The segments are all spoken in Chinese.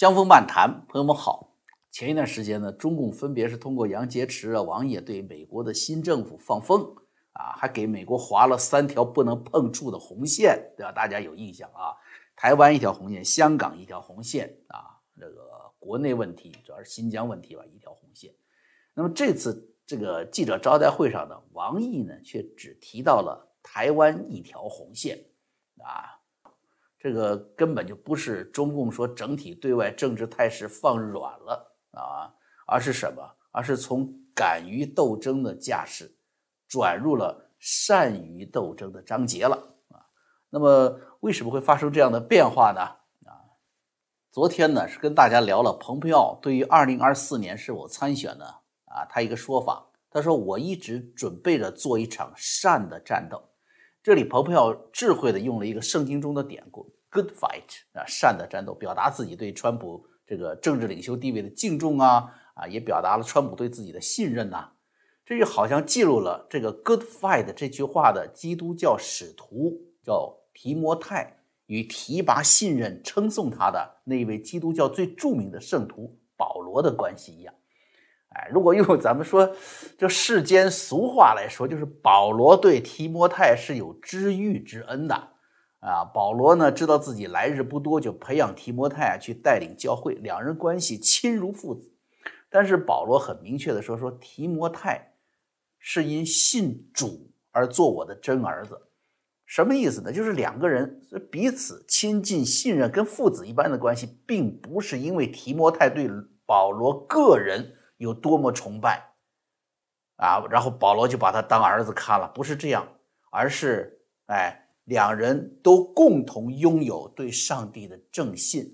江峰漫谈，朋友们好。前一段时间呢，中共分别是通过杨洁篪啊、王毅对美国的新政府放风啊，还给美国划了三条不能碰触的红线，对吧？大家有印象啊？台湾一条红线，香港一条红线啊，这个国内问题主要是新疆问题吧，一条红线。那么这次这个记者招待会上呢，王毅呢却只提到了台湾一条红线啊。这个根本就不是中共说整体对外政治态势放软了啊，而是什么？而是从敢于斗争的架势，转入了善于斗争的章节了啊。那么为什么会发生这样的变化呢？啊，昨天呢是跟大家聊了蓬佩奥对于二零二四年是否参选呢？啊，他一个说法，他说我一直准备着做一场善的战斗。这里蓬佩奥智慧的用了一个圣经中的典故，good fight 啊，善的战斗，表达自己对川普这个政治领袖地位的敬重啊啊，也表达了川普对自己的信任呐。这就好像记录了这个 good fight 这句话的基督教使徒叫提摩太与提拔信任称颂他的那一位基督教最著名的圣徒保罗的关系一样。哎，如果用咱们说这世间俗话来说，就是保罗对提摩太是有知遇之恩的啊。保罗呢知道自己来日不多，就培养提摩太啊去带领教会，两人关系亲如父子。但是保罗很明确的说，说提摩太是因信主而做我的真儿子，什么意思呢？就是两个人彼此亲近信任，跟父子一般的关系，并不是因为提摩太对保罗个人。有多么崇拜啊！然后保罗就把他当儿子看了，不是这样，而是哎，两人都共同拥有对上帝的正信，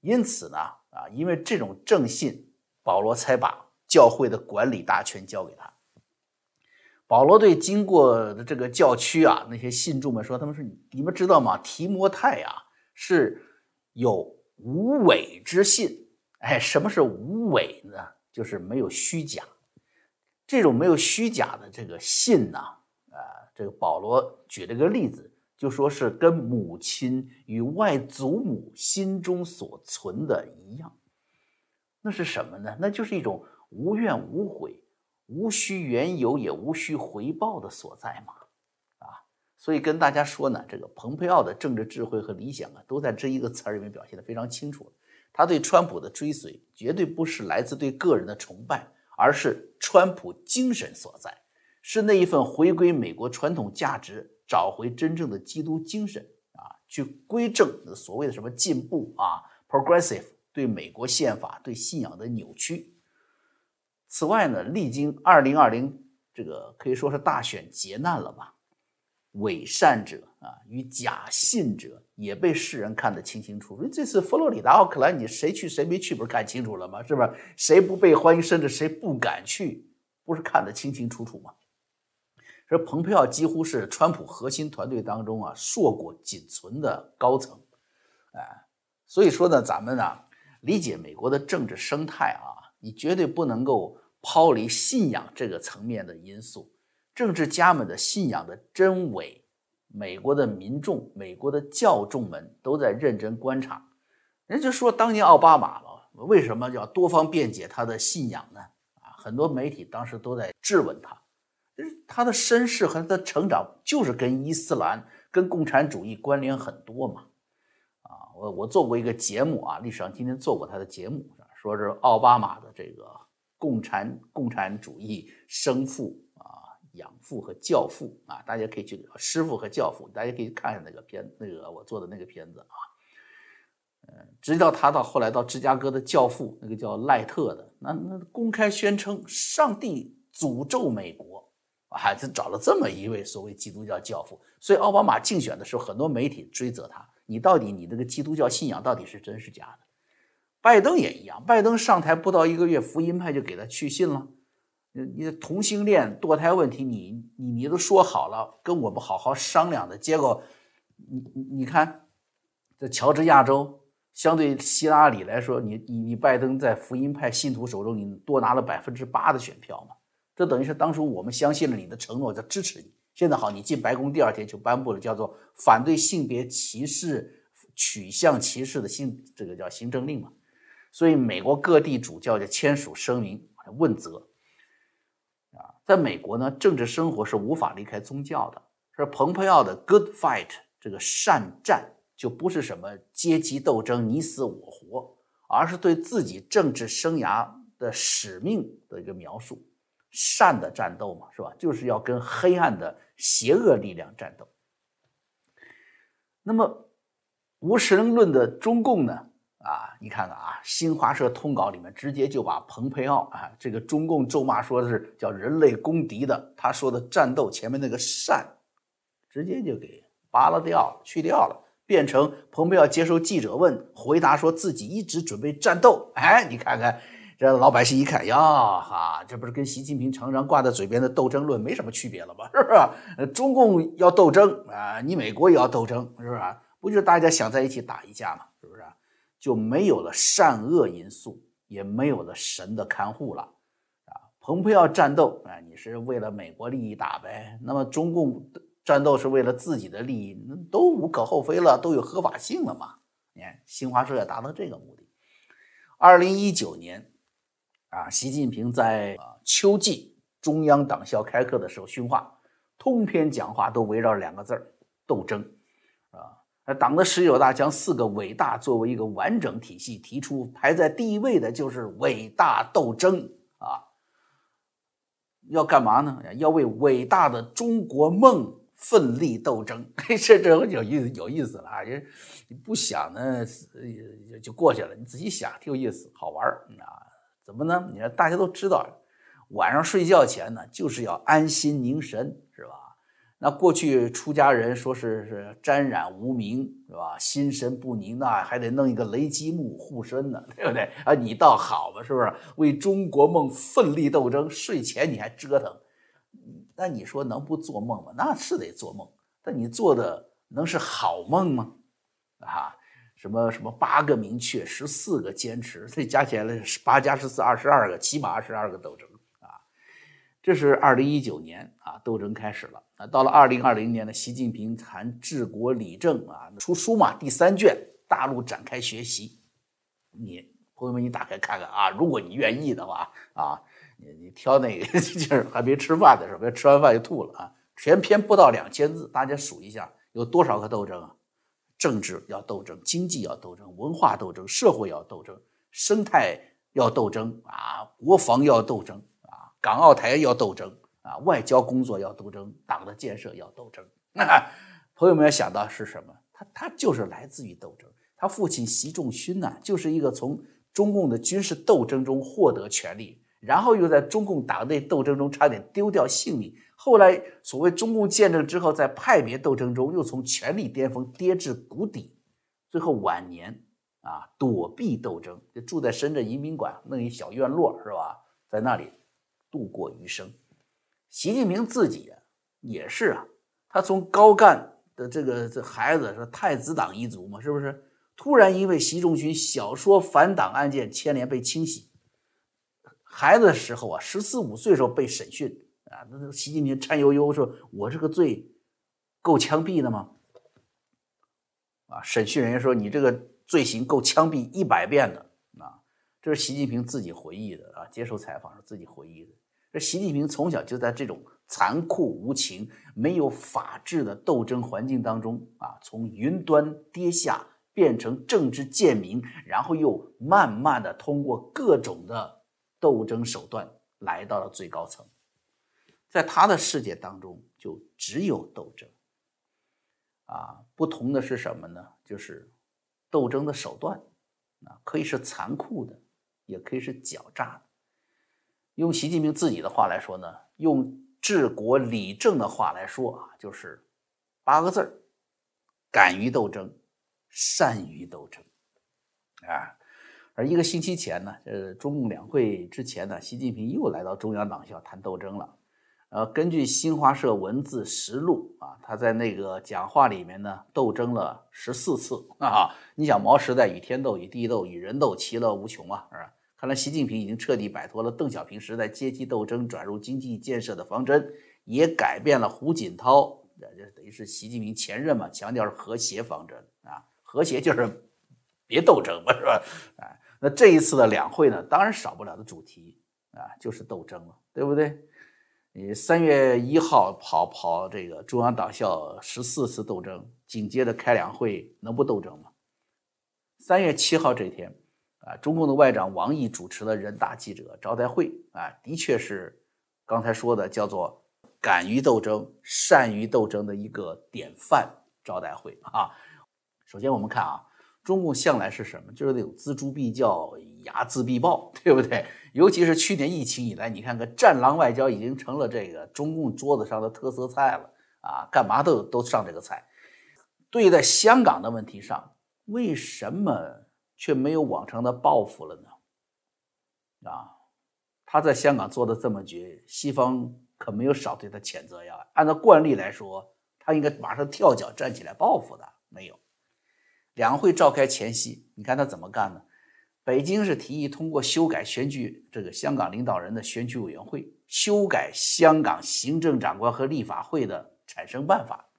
因此呢，啊，因为这种正信，保罗才把教会的管理大权交给他。保罗对经过的这个教区啊，那些信众们说：“他们说你们知道吗？提摩太啊是有无伪之信。哎，什么是无伪呢？”就是没有虚假，这种没有虚假的这个信呢，啊，这个保罗举了个例子，就说是跟母亲与外祖母心中所存的一样，那是什么呢？那就是一种无怨无悔、无需缘由也无需回报的所在嘛，啊，所以跟大家说呢，这个蓬佩奥的政治智慧和理想啊，都在这一个词儿里面表现的非常清楚。他对川普的追随绝对不是来自对个人的崇拜，而是川普精神所在，是那一份回归美国传统价值、找回真正的基督精神啊，去归正所谓的什么进步啊，progressive 对美国宪法、对信仰的扭曲。此外呢，历经二零二零这个可以说是大选劫难了吧。伪善者啊，与假信者也被世人看得清清楚楚。这次佛罗里达奥克兰，你谁去谁没去，不是看清楚了吗？是不是？谁不被欢迎，甚至谁不敢去，不是看得清清楚楚吗？说蓬佩奥几乎是川普核心团队当中啊硕果仅存的高层，哎，所以说呢，咱们呢理解美国的政治生态啊，你绝对不能够抛离信仰这个层面的因素。政治家们的信仰的真伪，美国的民众、美国的教众们都在认真观察。人就说当年奥巴马了，为什么要多方辩解他的信仰呢？啊，很多媒体当时都在质问他，他的身世和他的成长就是跟伊斯兰、跟共产主义关联很多嘛。啊，我我做过一个节目啊，历史上今天做过他的节目，说是奥巴马的这个共产共产主义生父。养父和教父啊，大家可以去师傅和教父，大家可以看一下那个片，那个我做的那个片子啊，嗯，直到他到后来到芝加哥的教父，那个叫赖特的，那那公开宣称上帝诅咒美国，还是找了这么一位所谓基督教教父，所以奥巴马竞选的时候，很多媒体追责他，你到底你这个基督教信仰到底是真是假的？拜登也一样，拜登上台不到一个月，福音派就给他去信了。你的同性恋、堕胎问题，你你你都说好了，跟我们好好商量的结果，你你你看，这乔治亚州相对希拉里来说，你你你拜登在福音派信徒手中，你多拿了百分之八的选票嘛？这等于是当初我们相信了你的承诺，叫支持你。现在好，你进白宫第二天就颁布了叫做反对性别歧视、取向歧视的新这个叫行政令嘛？所以美国各地主教就签署声明问责。在美国呢，政治生活是无法离开宗教的。是蓬佩奥的 “good fight” 这个善战，就不是什么阶级斗争你死我活，而是对自己政治生涯的使命的一个描述。善的战斗嘛，是吧？就是要跟黑暗的邪恶力量战斗。那么无神论的中共呢？啊，你看看啊，新华社通稿里面直接就把蓬佩奥啊这个中共咒骂说的是叫人类公敌的，他说的战斗前面那个善，直接就给扒拉掉了，去掉了，变成蓬佩奥接受记者问，回答说自己一直准备战斗。哎，你看看。这老百姓一看呀，哈，这不是跟习近平常常挂在嘴边的斗争论没什么区别了吗？是不是？中共要斗争啊，你美国也要斗争，是不是？不就是大家想在一起打一架吗？就没有了善恶因素，也没有了神的看护了啊。蓬佩奥战斗啊，你是为了美国利益打呗？那么中共战斗是为了自己的利益，那都无可厚非了，都有合法性了嘛？你看新华社要达到这个目的。二零一九年。啊，习近平在秋季中央党校开课的时候训话，通篇讲话都围绕两个字儿：斗争。啊，党的十九大将四个伟大作为一个完整体系提出，排在第一位的就是伟大斗争啊。要干嘛呢？要为伟大的中国梦奋力斗争。这这有意思，有意思了啊！你不想呢，就过去了。你仔细想，挺有意思，好玩儿啊。怎么呢？你看，大家都知道，晚上睡觉前呢，就是要安心凝神，那过去出家人说是是沾染无名，是吧？心神不宁那还得弄一个雷击木护身呢，对不对？啊，你倒好吧，是不是？为中国梦奋力斗争，睡前你还折腾，那你说能不做梦吗？那是得做梦，但你做的能是好梦吗？啊？什么什么八个明确，十四个坚持，这加起来是八加十四，二十二个，起码二十二个斗争！这是二零一九年啊，斗争开始了啊。到了二零二零年呢，习近平谈治国理政啊，出书嘛，第三卷，大陆展开学习。你朋友们，你打开看看啊，如果你愿意的话啊，你你挑那个 就是还没吃饭的时候，别吃完饭就吐了啊。全篇不到两千字，大家数一下有多少个斗争啊？政治要斗争，经济要斗争，文化斗争，社会要斗争，生态要斗争啊，国防要斗争，港澳台要斗争啊，外交工作要斗争，党的建设要斗争。朋友们要想到是什么？他他就是来自于斗争。他父亲习仲勋呢，就是一个从中共的军事斗争中获得权力，然后又在中共党内斗争中差点丢掉性命。后来，所谓中共建政之后，在派别斗争中又从权力巅峰跌至谷底，最后晚年啊躲避斗争，就住在深圳移民馆弄一小院落，是吧？在那里度过余生。习近平自己也是啊，他从高干的这个这孩子是太子党一族嘛，是不是？突然因为习仲勋小说反党案件牵连被清洗，孩子的时候啊，十四五岁时候被审讯。啊，那那习近平颤悠悠说：“我这个罪够枪毙的吗？”啊，审讯人员说：“你这个罪行够枪毙一百遍的。”啊，这是习近平自己回忆的啊，接受采访时自己回忆的。这习近平从小就在这种残酷无情、没有法治的斗争环境当中啊，从云端跌下变成政治贱民，然后又慢慢的通过各种的斗争手段来到了最高层。在他的世界当中，就只有斗争，啊，不同的是什么呢？就是斗争的手段，啊，可以是残酷的，也可以是狡诈的。用习近平自己的话来说呢，用治国理政的话来说啊，就是八个字儿：敢于斗争，善于斗争，啊。而一个星期前呢，呃，中共两会之前呢，习近平又来到中央党校谈斗争了。呃，根据新华社文字实录啊，他在那个讲话里面呢，斗争了十四次啊。你想，毛时代与天斗、与地斗、与人斗，其乐无穷啊，是吧？看来习近平已经彻底摆脱了邓小平时代阶级斗争转入经济建设的方针，也改变了胡锦涛，这等于是习近平前任嘛，强调是和谐方针啊，和谐就是别斗争嘛，是吧？啊。那这一次的两会呢，当然少不了的主题啊，就是斗争了，对不对？你三月一号跑跑这个中央党校十四次斗争，紧接着开两会，能不斗争吗？三月七号这天啊，中共的外长王毅主持了人大记者招待会啊，的确是刚才说的叫做敢于斗争、善于斗争的一个典范招待会啊。首先我们看啊。中共向来是什么？就是那种锱铢必较，睚眦必报，对不对？尤其是去年疫情以来，你看看战狼外交已经成了这个中共桌子上的特色菜了啊！干嘛都都上这个菜。对待香港的问题上，为什么却没有往常的报复了呢？啊，他在香港做的这么绝，西方可没有少对他谴责呀。按照惯例来说，他应该马上跳脚站起来报复的，没有。两会召开前夕，你看他怎么干呢？北京是提议通过修改选举这个香港领导人的选举委员会，修改香港行政长官和立法会的产生办法，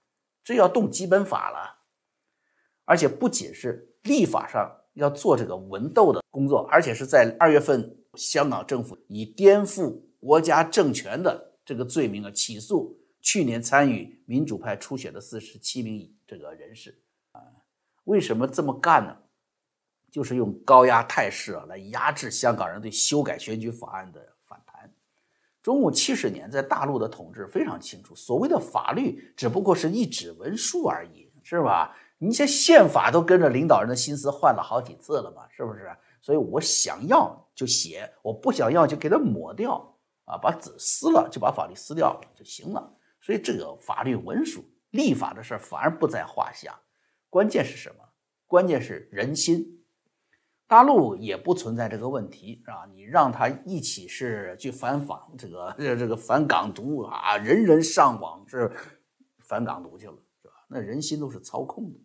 这要动基本法了。而且不仅是立法上要做这个文斗的工作，而且是在二月份，香港政府以颠覆国家政权的这个罪名啊起诉去年参与民主派初选的四十七名这个人士啊。为什么这么干呢？就是用高压态势啊来压制香港人对修改选举法案的反弹。中共七十年在大陆的统治非常清楚，所谓的法律只不过是一纸文书而已，是吧？你这宪法都跟着领导人的心思换了好几次了嘛，是不是？所以我想要就写，我不想要就给它抹掉啊，把纸撕了就把法律撕掉了就行了。所以这个法律文书立法的事儿反而不在话下。关键是什么？关键是人心。大陆也不存在这个问题，是吧？你让他一起是去反访这个这个反港独啊，人人上网是反港独去了，是吧？那人心都是操控的，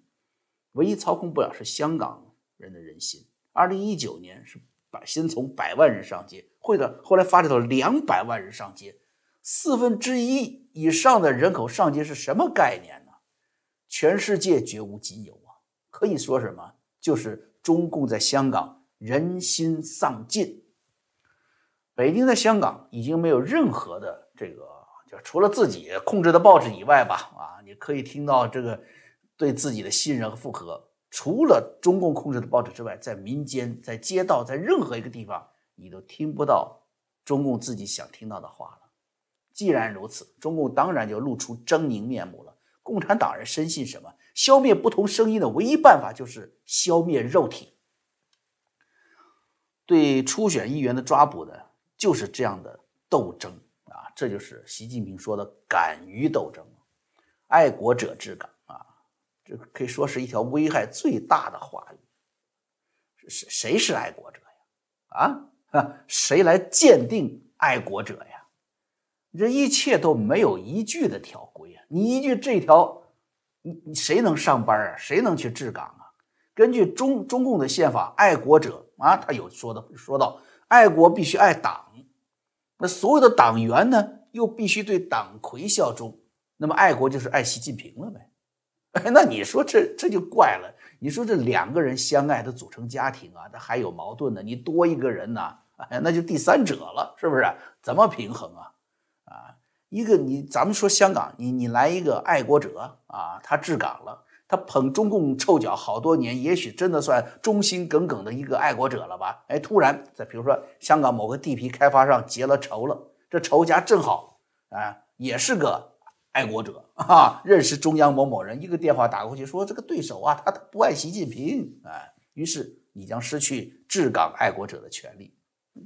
唯一操控不了是香港人的人心。二零一九年是百先从百万人上街，会的后来发展到两百万人上街，四分之一以上的人口上街是什么概念呢？全世界绝无仅有啊！可以说什么？就是中共在香港人心丧尽。北京在香港已经没有任何的这个，就除了自己控制的报纸以外吧，啊，你可以听到这个对自己的信任和附和。除了中共控制的报纸之外，在民间、在街道、在任何一个地方，你都听不到中共自己想听到的话了。既然如此，中共当然就露出狰狞面目了。共产党人深信什么？消灭不同声音的唯一办法就是消灭肉体。对初选议员的抓捕呢，就是这样的斗争啊！这就是习近平说的“敢于斗争”，爱国者治港！这可以说是一条危害最大的话语。谁谁是爱国者呀？啊，谁来鉴定爱国者呀？这一切都没有一句的条规啊。你依据这条，你你谁能上班啊？谁能去治港啊？根据中中共的宪法，爱国者啊，他有说的说到，爱国必须爱党，那所有的党员呢，又必须对党魁效忠，那么爱国就是爱习近平了呗？哎，那你说这这就怪了。你说这两个人相爱的组成家庭啊，他还有矛盾呢，你多一个人呢，哎，那就第三者了，是不是？怎么平衡啊？一个你，咱们说香港，你你来一个爱国者啊，他治港了，他捧中共臭脚好多年，也许真的算忠心耿耿的一个爱国者了吧？哎，突然在比如说香港某个地皮开发商结了仇了，这仇家正好啊，也是个爱国者啊，认识中央某某人，一个电话打过去说这个对手啊，他他不爱习近平啊，于是你将失去治港爱国者的权利，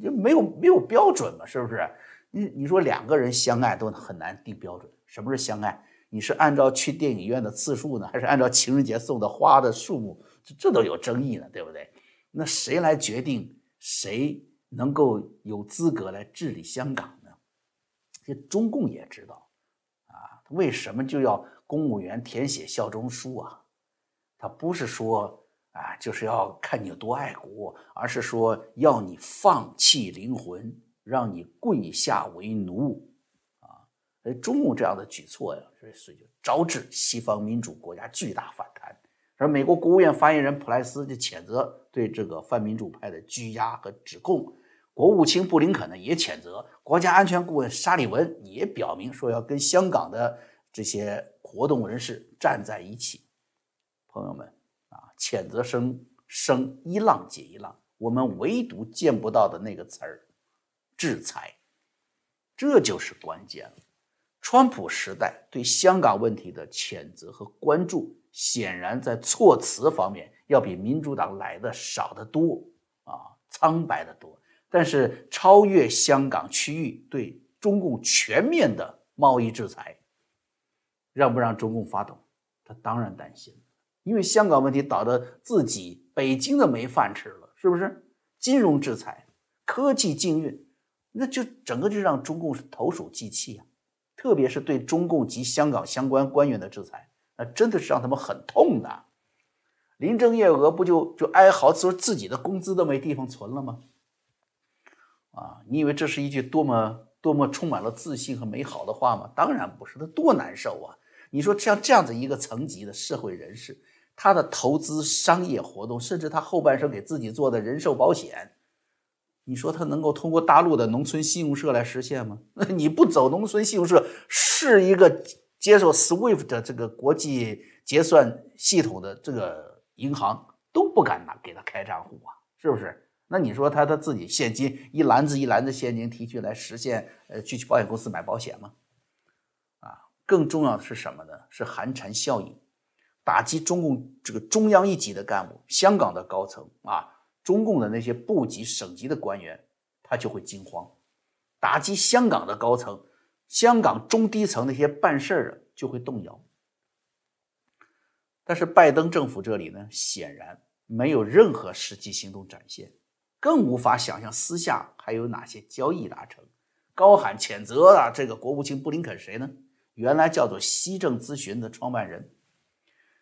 就没有没有标准嘛，是不是？你你说两个人相爱都很难定标准，什么是相爱？你是按照去电影院的次数呢，还是按照情人节送的花的数目？这这都有争议呢，对不对？那谁来决定谁能够有资格来治理香港呢？这中共也知道，为什么就要公务员填写效忠书啊？他不是说啊，就是要看你有多爱国，而是说要你放弃灵魂。让你跪下为奴，啊！哎，中共这样的举措呀，所以就招致西方民主国家巨大反弹。而美国国务院发言人普莱斯就谴责对这个泛民主派的拘押和指控，国务卿布林肯呢也谴责，国家安全顾问沙利文也表明说要跟香港的这些活动人士站在一起。朋友们啊，谴责声声一浪接一浪，我们唯独见不到的那个词儿——制裁，这就是关键了。川普时代对香港问题的谴责和关注。显然，在措辞方面要比民主党来的少得多啊，苍白的多。但是，超越香港区域对中共全面的贸易制裁，让不让中共发抖？他当然担心，因为香港问题导致自己北京的没饭吃了，是不是？金融制裁、科技禁运，那就整个就让中共是投鼠忌器啊，特别是对中共及香港相关官员的制裁。那真的是让他们很痛的。林郑月娥不就就哀嚎说自己的工资都没地方存了吗？啊，你以为这是一句多么多么充满了自信和美好的话吗？当然不是，他多难受啊！你说像这样子一个层级的社会人士，他的投资商业活动，甚至他后半生给自己做的人寿保险，你说他能够通过大陆的农村信用社来实现吗？那 你不走农村信用社是一个。接受 SWIFT 这个国际结算系统的这个银行都不敢拿给他开账户啊，是不是？那你说他他自己现金一篮子一篮子现金提取来实现呃去去保险公司买保险吗？啊，更重要的是什么呢？是寒蝉效应，打击中共这个中央一级的干部、香港的高层啊，中共的那些部级、省级的官员，他就会惊慌，打击香港的高层。香港中低层那些办事的就会动摇，但是拜登政府这里呢，显然没有任何实际行动展现，更无法想象私下还有哪些交易达成。高喊谴责啊，这个国务卿布林肯谁呢？原来叫做西政咨询的创办人，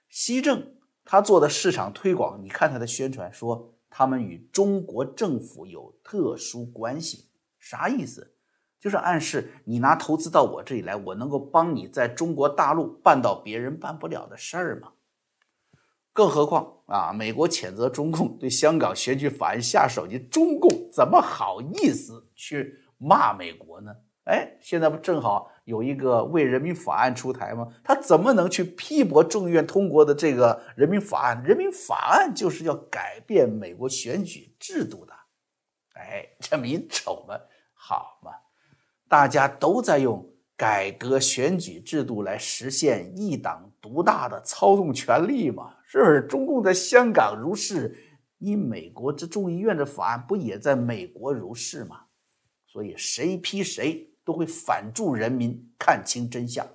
西政他做的市场推广，你看他的宣传说他们与中国政府有特殊关系，啥意思？就是暗示你拿投资到我这里来，我能够帮你在中国大陆办到别人办不了的事儿吗？更何况啊，美国谴责中共对香港选举法案下手，你中共怎么好意思去骂美国呢？哎，现在不正好有一个为人民法案出台吗？他怎么能去批驳众议院通过的这个人民法案？人民法案就是要改变美国选举制度的。哎，这么一瞅嘛，好嘛。大家都在用改革选举制度来实现一党独大的操纵权力嘛？是不是？中共在香港如是，你美国这众议院的法案不也在美国如是吗？所以谁批谁都会反助人民看清真相，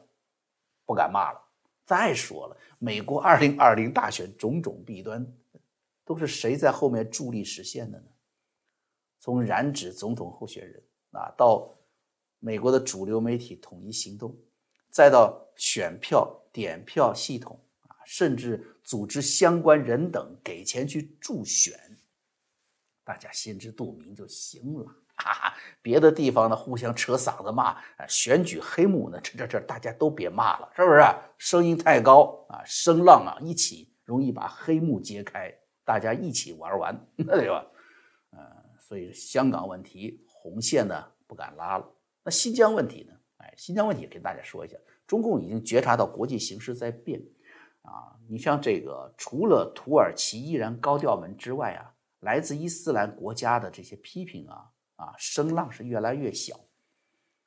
不敢骂了。再说了，美国二零二零大选种种弊端，都是谁在后面助力实现的呢？从染指总统候选人啊到。美国的主流媒体统一行动，再到选票点票系统啊，甚至组织相关人等给钱去助选，大家心知肚明就行了。哈哈，别的地方呢互相扯嗓子骂啊，选举黑幕呢，这这这大家都别骂了，是不是？声音太高啊，声浪啊一起容易把黑幕揭开，大家一起玩完，对吧？呃，所以香港问题红线呢不敢拉了。那新疆问题呢？哎，新疆问题跟大家说一下，中共已经觉察到国际形势在变，啊，你像这个，除了土耳其依然高调门之外啊，来自伊斯兰国家的这些批评啊，啊，声浪是越来越小。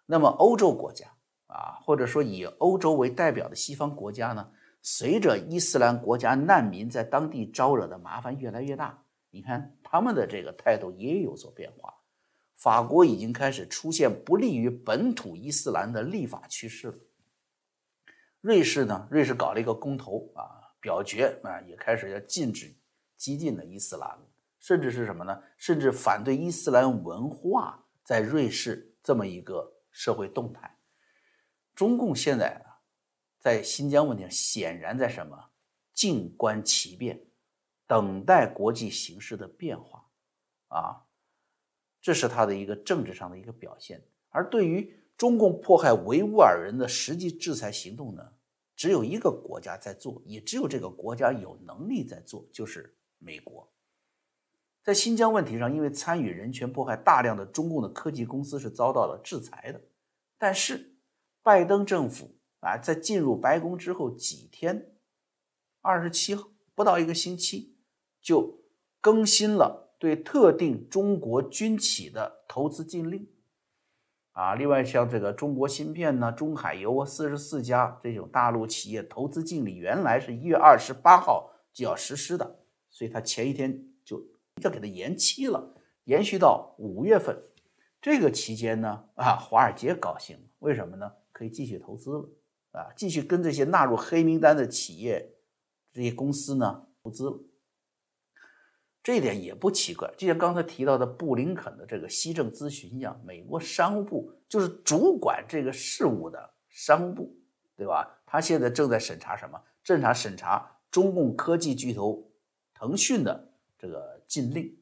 那么欧洲国家啊，或者说以欧洲为代表的西方国家呢，随着伊斯兰国家难民在当地招惹的麻烦越来越大，你看他们的这个态度也有所变化。法国已经开始出现不利于本土伊斯兰的立法趋势了。瑞士呢？瑞士搞了一个公投啊，表决啊，也开始要禁止激进的伊斯兰，甚至是什么呢？甚至反对伊斯兰文化在瑞士这么一个社会动态。中共现在啊，在新疆问题上显然在什么？静观其变，等待国际形势的变化啊。这是他的一个政治上的一个表现，而对于中共迫害维吾尔人的实际制裁行动呢，只有一个国家在做，也只有这个国家有能力在做，就是美国。在新疆问题上，因为参与人权迫害大量的中共的科技公司是遭到了制裁的。但是，拜登政府啊，在进入白宫之后几天，二十七号不到一个星期，就更新了对特定中国军企的投资禁令。啊，另外像这个中国芯片呢、中海油啊，四十四家这种大陆企业投资禁令，原来是一月二十八号就要实施的，所以他前一天就。要给它延期了，延续到五月份。这个期间呢，啊，华尔街高兴，为什么呢？可以继续投资了，啊，继续跟这些纳入黑名单的企业、这些公司呢投资了。这一点也不奇怪，就像刚才提到的布林肯的这个西政咨询一样，美国商务部就是主管这个事务的商务部，对吧？他现在正在审查什么？正在审查中共科技巨头腾讯的这个。禁令，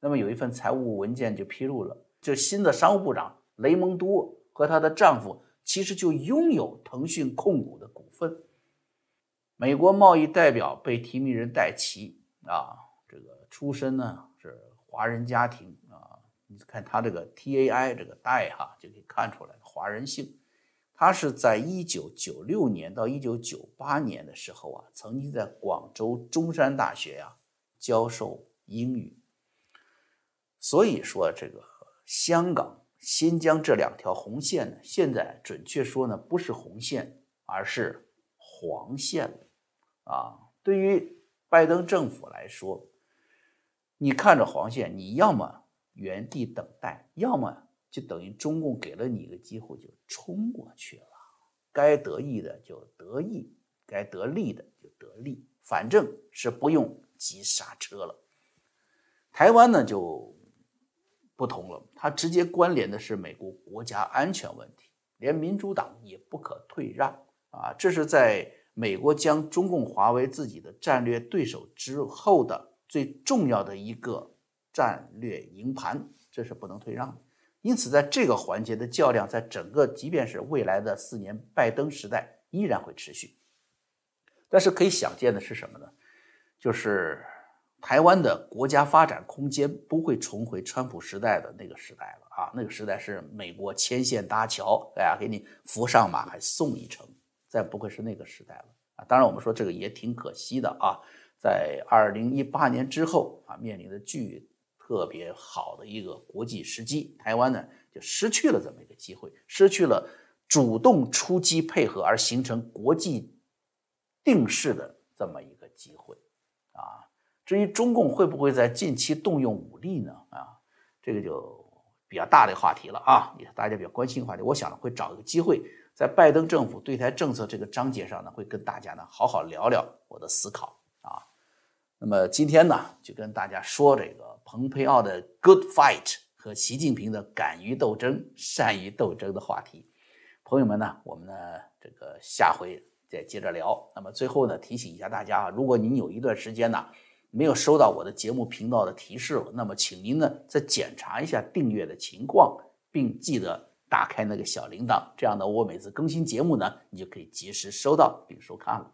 那么有一份财务文件就披露了，就新的商务部长雷蒙多和她的丈夫其实就拥有腾讯控股的股份。美国贸易代表被提名人戴奇啊，这个出身呢是华人家庭啊，你看他这个 T A I 这个代哈就可以看出来华人姓。他是在一九九六年到一九九八年的时候啊，曾经在广州中山大学呀教授。英语，所以说这个香港、新疆这两条红线呢，现在准确说呢，不是红线，而是黄线了啊！对于拜登政府来说，你看着黄线，你要么原地等待，要么就等于中共给了你一个机会，就冲过去了。该得意的就得意，该得利的就得利，反正是不用急刹车了。台湾呢就不同了，它直接关联的是美国国家安全问题，连民主党也不可退让啊！这是在美国将中共划为自己的战略对手之后的最重要的一个战略营盘，这是不能退让的。因此，在这个环节的较量，在整个即便是未来的四年拜登时代依然会持续。但是可以想见的是什么呢？就是。台湾的国家发展空间不会重回川普时代的那个时代了啊！那个时代是美国牵线搭桥，哎呀，给你扶上马还送一程，再不会是那个时代了啊！当然，我们说这个也挺可惜的啊，在二零一八年之后啊，面临的巨特别好的一个国际时机，台湾呢就失去了这么一个机会，失去了主动出击配合而形成国际定势的这么一个机会啊！至于中共会不会在近期动用武力呢？啊，这个就比较大的话题了啊，也是大家比较关心的话题。我想呢会找一个机会，在拜登政府对台政策这个章节上呢，会跟大家呢好好聊聊我的思考。那么今天呢，就跟大家说这个蓬佩奥的 Good Fight 和习近平的敢于斗争、善于斗争的话题。朋友们呢，我们呢这个下回再接着聊。那么最后呢，提醒一下大家啊，如果您有一段时间呢。没有收到我的节目频道的提示，那么请您呢再检查一下订阅的情况，并记得打开那个小铃铛，这样呢我每次更新节目呢，你就可以及时收到并收看了。